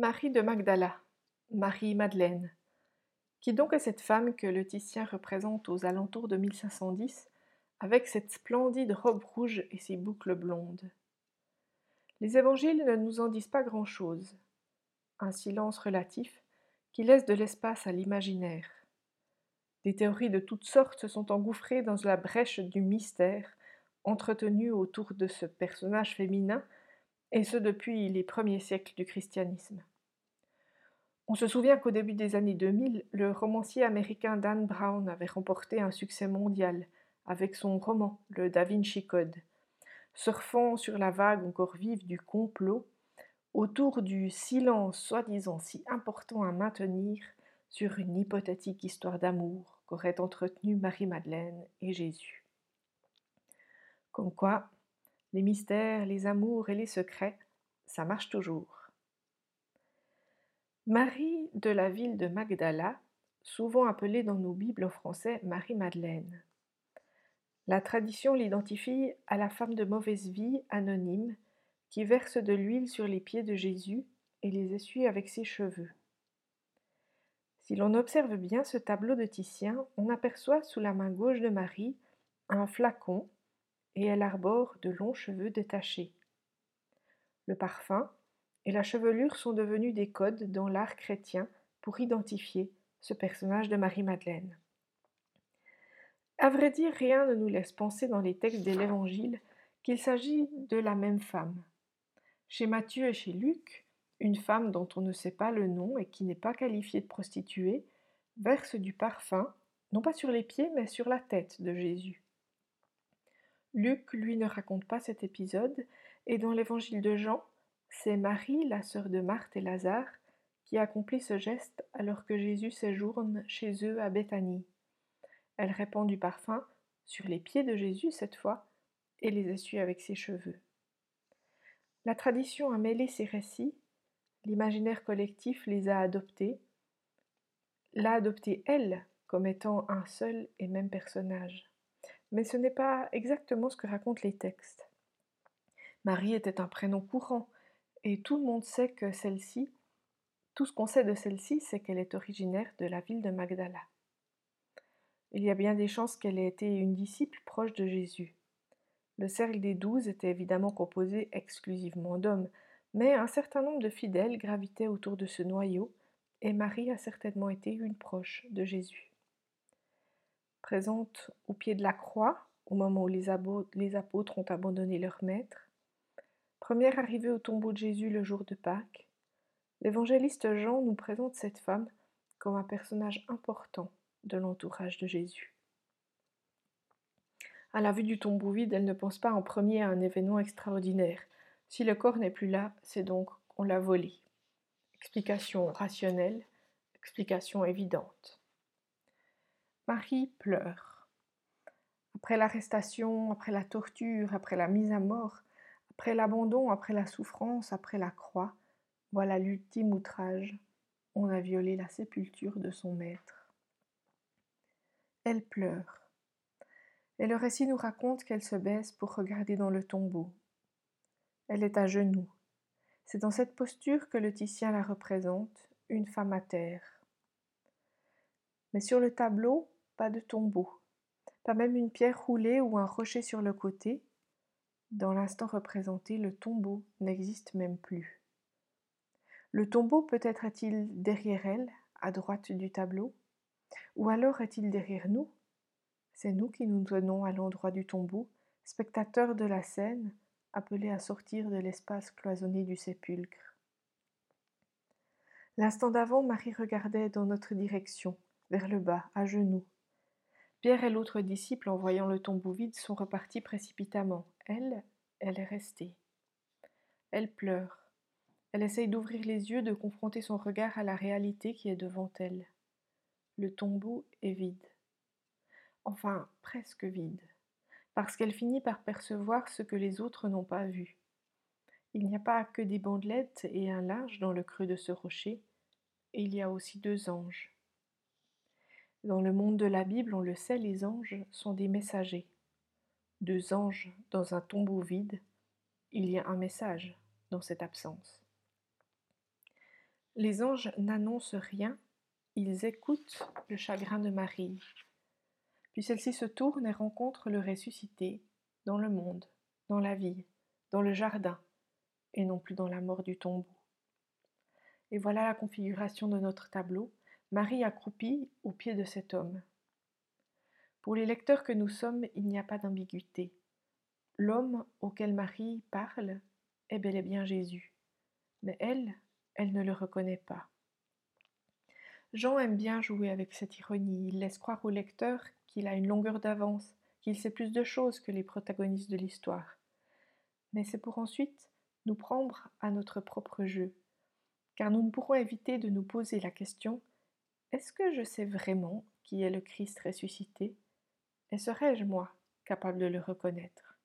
Marie de Magdala, Marie-Madeleine. Qui donc est cette femme que le Titien représente aux alentours de 1510, avec cette splendide robe rouge et ses boucles blondes? Les évangiles ne nous en disent pas grand-chose. Un silence relatif qui laisse de l'espace à l'imaginaire. Des théories de toutes sortes se sont engouffrées dans la brèche du mystère entretenu autour de ce personnage féminin et ce depuis les premiers siècles du christianisme. On se souvient qu'au début des années 2000, le romancier américain Dan Brown avait remporté un succès mondial avec son roman Le Da Vinci Code, surfant sur la vague encore vive du complot autour du silence soi-disant si important à maintenir sur une hypothétique histoire d'amour qu'auraient entretenu Marie-Madeleine et Jésus. Comme quoi, les mystères, les amours et les secrets, ça marche toujours. Marie de la ville de Magdala, souvent appelée dans nos Bibles en Marie-Madeleine. La tradition l'identifie à la femme de mauvaise vie anonyme qui verse de l'huile sur les pieds de Jésus et les essuie avec ses cheveux. Si l'on observe bien ce tableau de Titien, on aperçoit sous la main gauche de Marie un flacon et elle arbore de longs cheveux détachés. Le parfum et la chevelure sont devenus des codes dans l'art chrétien pour identifier ce personnage de Marie-Madeleine. À vrai dire, rien ne nous laisse penser dans les textes de l'Évangile qu'il s'agit de la même femme. Chez Matthieu et chez Luc, une femme dont on ne sait pas le nom et qui n'est pas qualifiée de prostituée verse du parfum, non pas sur les pieds, mais sur la tête de Jésus. Luc, lui, ne raconte pas cet épisode, et dans l'évangile de Jean, c'est Marie, la sœur de Marthe et Lazare, qui accomplit ce geste alors que Jésus séjourne chez eux à Béthanie. Elle répand du parfum sur les pieds de Jésus cette fois et les essuie avec ses cheveux. La tradition a mêlé ces récits, l'imaginaire collectif les a adoptés, l'a adopté elle comme étant un seul et même personnage mais ce n'est pas exactement ce que racontent les textes. Marie était un prénom courant, et tout le monde sait que celle-ci, tout ce qu'on sait de celle-ci, c'est qu'elle est originaire de la ville de Magdala. Il y a bien des chances qu'elle ait été une disciple proche de Jésus. Le cercle des douze était évidemment composé exclusivement d'hommes, mais un certain nombre de fidèles gravitaient autour de ce noyau, et Marie a certainement été une proche de Jésus présente au pied de la croix, au moment où les, apôtres ont abandonné leur maître. Première arrivée au tombeau de Jésus le jour de Pâques, l'évangéliste Jean nous présente cette femme comme un personnage important de l'entourage de Jésus. À la vue du tombeau vide, elle ne pense pas en premier à un événement extraordinaire. Si le corps n'est plus là, c'est donc qu'on l'a volé. Explication rationnelle, explication évidente. Marie pleure. Après l'arrestation, après la torture, après la mise à mort, après l'abandon, après la souffrance, après la croix, voilà l'ultime outrage. On a violé la sépulture de son maître. Elle pleure. Et le récit nous raconte qu'elle se baisse pour regarder dans le tombeau. Elle est à genoux. C'est dans cette posture que le Titien la représente, une femme à terre. Mais sur le tableau, pas de tombeau, pas même une pierre roulée ou un rocher sur le côté. Dans l'instant représenté, le tombeau n'existe même plus. Le tombeau peut-être est-il derrière elle, à droite du tableau, ou alors est-il derrière nous? C'est nous qui nous tenons à l'endroit du tombeau, spectateurs de la scène, appelés à sortir de l'espace cloisonné du sépulcre. L'instant d'avant, Marie regardait dans notre direction, vers le bas, à genoux, Pierre et l'autre disciple, en voyant le tombeau vide, sont repartis précipitamment. Elle, elle est restée. Elle pleure. Elle essaye d'ouvrir les yeux, de confronter son regard à la réalité qui est devant elle. Le tombeau est vide. Enfin, presque vide, parce qu'elle finit par percevoir ce que les autres n'ont pas vu. Il n'y a pas que des bandelettes et un linge dans le creux de ce rocher, il y a aussi deux anges. Dans le monde de la Bible, on le sait, les anges sont des messagers. Deux anges dans un tombeau vide, il y a un message dans cette absence. Les anges n'annoncent rien, ils écoutent le chagrin de Marie. Puis celle-ci se tourne et rencontre le ressuscité dans le monde, dans la vie, dans le jardin, et non plus dans la mort du tombeau. Et voilà la configuration de notre tableau, Marie accroupie au pied de cet homme. Pour les lecteurs que nous sommes, il n'y a pas d'ambiguïté. L'homme auquel Marie parle est bel et bien Jésus. Mais elle, elle ne le reconnaît pas. Jean aime bien jouer avec cette ironie. Il laisse croire au lecteur qu'il a une longueur d'avance, qu'il sait plus de choses que les protagonistes de l'histoire. Mais c'est pour ensuite nous prendre à notre propre jeu, car nous ne pourrons éviter de nous poser la question est-ce que je sais vraiment qui est le Christ ressuscité? Et serais-je, moi, capable de le reconnaître?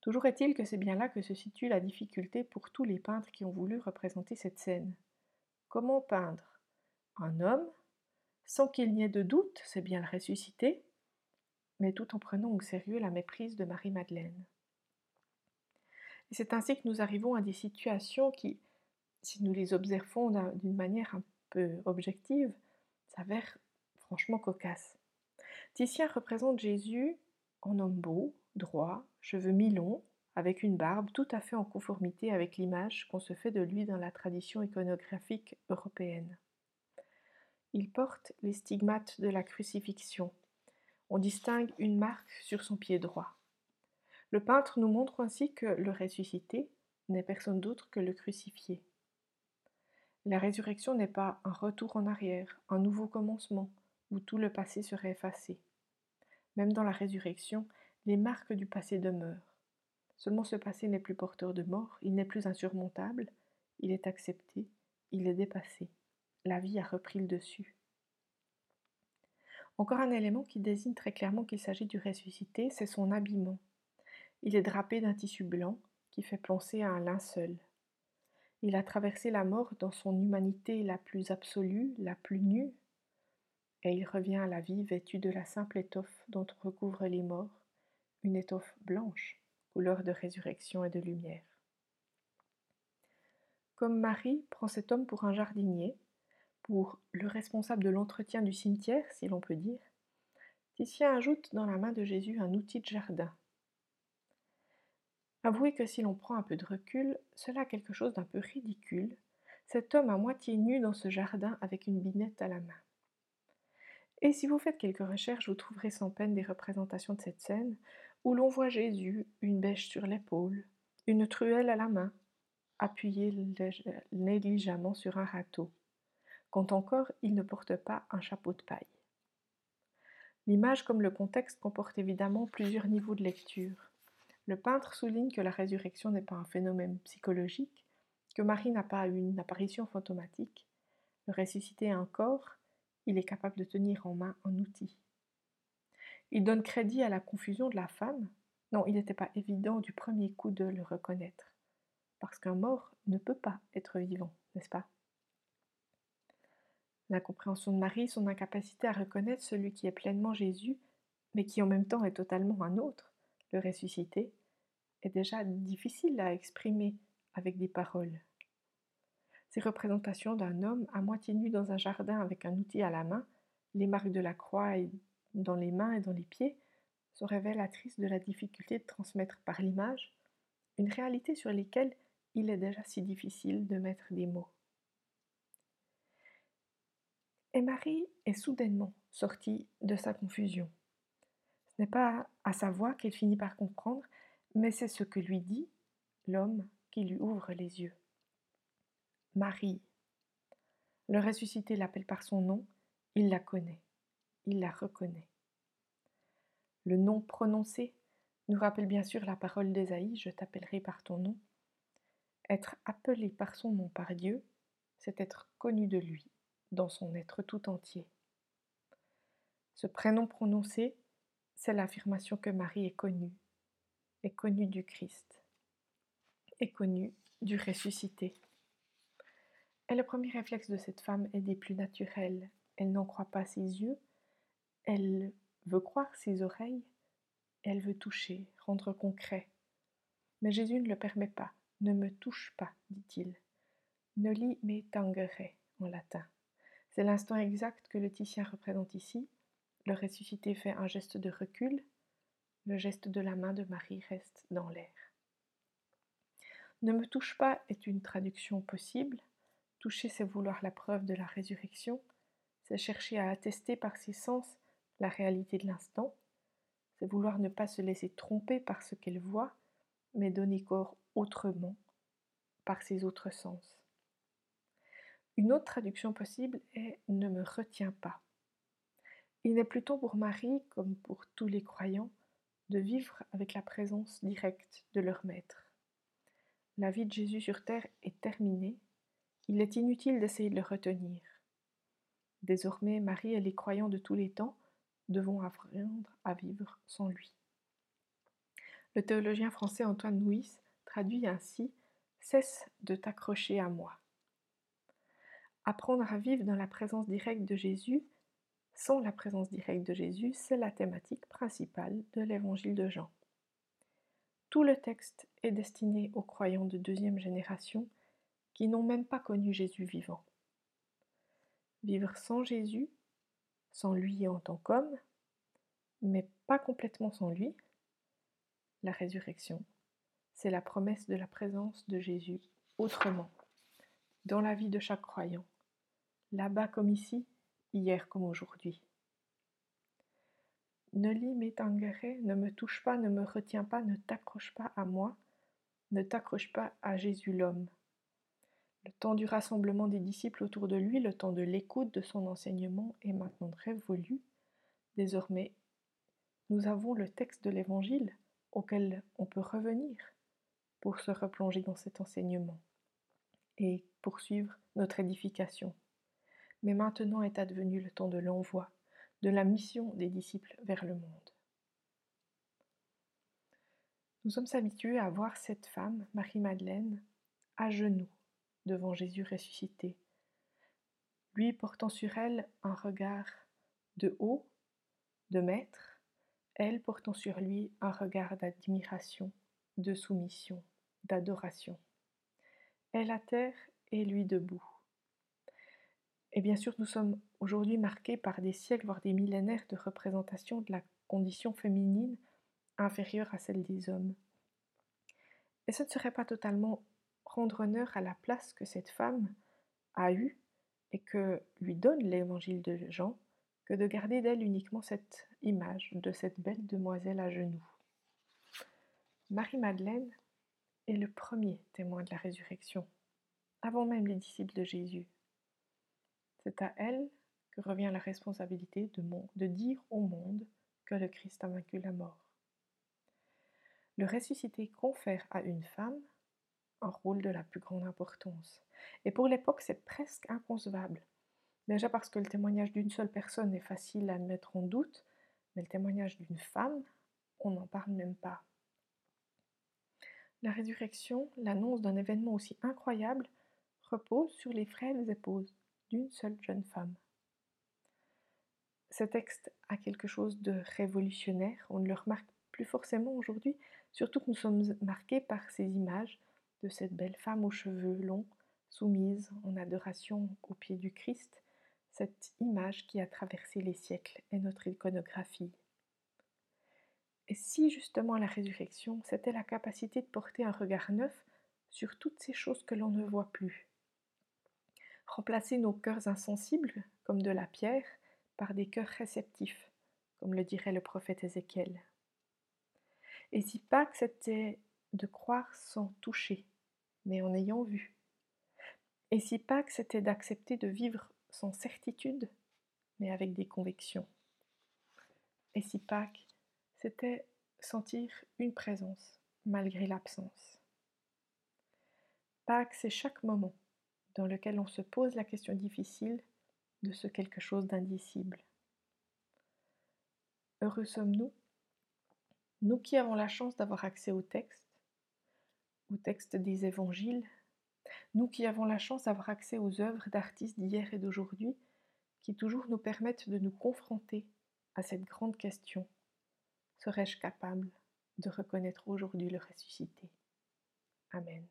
Toujours est-il que c'est bien là que se situe la difficulté pour tous les peintres qui ont voulu représenter cette scène. Comment peindre? Un homme? Sans qu'il n'y ait de doute, c'est bien le ressuscité, mais tout en prenant au sérieux la méprise de Marie-Madeleine. Et c'est ainsi que nous arrivons à des situations qui, si nous les observons d'une manière un peu objective, s'avèrent franchement cocasses. Titien représente Jésus en homme beau, droit, cheveux mi-longs, avec une barbe tout à fait en conformité avec l'image qu'on se fait de lui dans la tradition iconographique européenne. Il porte les stigmates de la crucifixion. On distingue une marque sur son pied droit. Le peintre nous montre ainsi que le ressuscité n'est personne d'autre que le crucifié. La résurrection n'est pas un retour en arrière, un nouveau commencement, où tout le passé serait effacé. Même dans la résurrection, les marques du passé demeurent. Seulement ce passé n'est plus porteur de mort, il n'est plus insurmontable, il est accepté, il est dépassé. La vie a repris le dessus. Encore un élément qui désigne très clairement qu'il s'agit du ressuscité, c'est son habillement. Il est drapé d'un tissu blanc qui fait penser à un linceul. Il a traversé la mort dans son humanité la plus absolue, la plus nue, et il revient à la vie vêtu de la simple étoffe dont on recouvre les morts, une étoffe blanche, couleur de résurrection et de lumière. Comme Marie prend cet homme pour un jardinier, pour le responsable de l'entretien du cimetière, si l'on peut dire, Titien ajoute dans la main de Jésus un outil de jardin. Avouez que si l'on prend un peu de recul, cela a quelque chose d'un peu ridicule, cet homme à moitié nu dans ce jardin avec une binette à la main. Et si vous faites quelques recherches, vous trouverez sans peine des représentations de cette scène où l'on voit Jésus, une bêche sur l'épaule, une truelle à la main, appuyé négligemment sur un râteau quand encore il ne porte pas un chapeau de paille. L'image comme le contexte comporte évidemment plusieurs niveaux de lecture. Le peintre souligne que la résurrection n'est pas un phénomène psychologique, que Marie n'a pas eu une apparition fantomatique. Le ressuscité un corps, il est capable de tenir en main un outil. Il donne crédit à la confusion de la femme. Non, il n'était pas évident du premier coup de le reconnaître, parce qu'un mort ne peut pas être vivant, n'est-ce pas? L'incompréhension de Marie, son incapacité à reconnaître celui qui est pleinement Jésus, mais qui en même temps est totalement un autre, le ressuscité, est déjà difficile à exprimer avec des paroles. Ces représentations d'un homme à moitié nu dans un jardin avec un outil à la main, les marques de la croix dans les mains et dans les pieds, sont révélatrices de la difficulté de transmettre par l'image une réalité sur laquelle il est déjà si difficile de mettre des mots. Et Marie est soudainement sortie de sa confusion. Ce n'est pas à sa voix qu'elle finit par comprendre, mais c'est ce que lui dit l'homme qui lui ouvre les yeux. Marie. Le ressuscité l'appelle par son nom, il la connaît, il la reconnaît. Le nom prononcé nous rappelle bien sûr la parole d'Ésaïe, je t'appellerai par ton nom. Être appelé par son nom par Dieu, c'est être connu de lui dans son être tout entier. Ce prénom prononcé, c'est l'affirmation que Marie est connue, est connue du Christ, est connue du ressuscité. Et le premier réflexe de cette femme est des plus naturels. Elle n'en croit pas ses yeux, elle veut croire ses oreilles, elle veut toucher, rendre concret. Mais Jésus ne le permet pas. Ne me touche pas, dit-il. Noli me tangere en latin. C'est l'instant exact que le Titien représente ici. Le ressuscité fait un geste de recul. Le geste de la main de Marie reste dans l'air. Ne me touche pas est une traduction possible. Toucher, c'est vouloir la preuve de la résurrection. C'est chercher à attester par ses sens la réalité de l'instant. C'est vouloir ne pas se laisser tromper par ce qu'elle voit, mais donner corps autrement, par ses autres sens. Une autre traduction possible est ne me retiens pas. Il n'est plutôt pour Marie, comme pour tous les croyants, de vivre avec la présence directe de leur Maître. La vie de Jésus sur terre est terminée, il est inutile d'essayer de le retenir. Désormais, Marie et les croyants de tous les temps devons apprendre à vivre sans lui. Le théologien français Antoine Nuis traduit ainsi Cesse de t'accrocher à moi. Apprendre à vivre dans la présence directe de Jésus, sans la présence directe de Jésus, c'est la thématique principale de l'évangile de Jean. Tout le texte est destiné aux croyants de deuxième génération qui n'ont même pas connu Jésus vivant. Vivre sans Jésus, sans lui en tant qu'homme, mais pas complètement sans lui, la résurrection, c'est la promesse de la présence de Jésus autrement, dans la vie de chaque croyant, là-bas comme ici, hier comme aujourd'hui. Ne lis ne me touche pas, ne me retiens pas, ne t'accroche pas à moi, ne t'accroche pas à Jésus l'homme. Temps du rassemblement des disciples autour de lui, le temps de l'écoute de son enseignement est maintenant révolu. Désormais, nous avons le texte de l'Évangile auquel on peut revenir pour se replonger dans cet enseignement et poursuivre notre édification. Mais maintenant est advenu le temps de l'envoi, de la mission des disciples vers le monde. Nous sommes habitués à voir cette femme, Marie-Madeleine, à genoux, devant Jésus ressuscité, lui portant sur elle un regard de haut, de maître, elle portant sur lui un regard d'admiration, de soumission, d'adoration. Elle à terre et lui debout. Et bien sûr, nous sommes aujourd'hui marqués par des siècles, voire des millénaires de représentation de la condition féminine inférieure à celle des hommes. Et ce ne serait pas totalement rendre honneur à la place que cette femme a eue et que lui donne l'évangile de Jean que de garder d'elle uniquement cette image de cette belle demoiselle à genoux. Marie-Madeleine est le premier témoin de la résurrection, avant même les disciples de Jésus. C'est à elle que revient la responsabilité de, de dire au monde que le Christ a vaincu la mort. Le ressuscité confère à une femme rôle de la plus grande importance. Et pour l'époque, c'est presque inconcevable. Déjà parce que le témoignage d'une seule personne est facile à mettre en doute, mais le témoignage d'une femme, on n'en parle même pas. La résurrection, l'annonce d'un événement aussi incroyable, repose sur les frêles épaules d'une seule jeune femme. Ce texte a quelque chose de révolutionnaire, on ne le remarque plus forcément aujourd'hui, surtout que nous sommes marqués par ces images de cette belle femme aux cheveux longs, soumise en adoration aux pieds du Christ, cette image qui a traversé les siècles et notre iconographie. Et si justement la résurrection, c'était la capacité de porter un regard neuf sur toutes ces choses que l'on ne voit plus, remplacer nos cœurs insensibles, comme de la pierre, par des cœurs réceptifs, comme le dirait le prophète Ézéchiel. Et si Pâques c'était de croire sans toucher, mais en ayant vu. Et si Pâques c'était d'accepter de vivre sans certitude, mais avec des convictions. Et si Pâques c'était sentir une présence malgré l'absence. Pâques, c'est chaque moment dans lequel on se pose la question difficile de ce quelque chose d'indicible. Heureux sommes-nous, nous qui avons la chance d'avoir accès au texte, au texte des évangiles, nous qui avons la chance d'avoir accès aux œuvres d'artistes d'hier et d'aujourd'hui, qui toujours nous permettent de nous confronter à cette grande question. Serais-je capable de reconnaître aujourd'hui le ressuscité? Amen.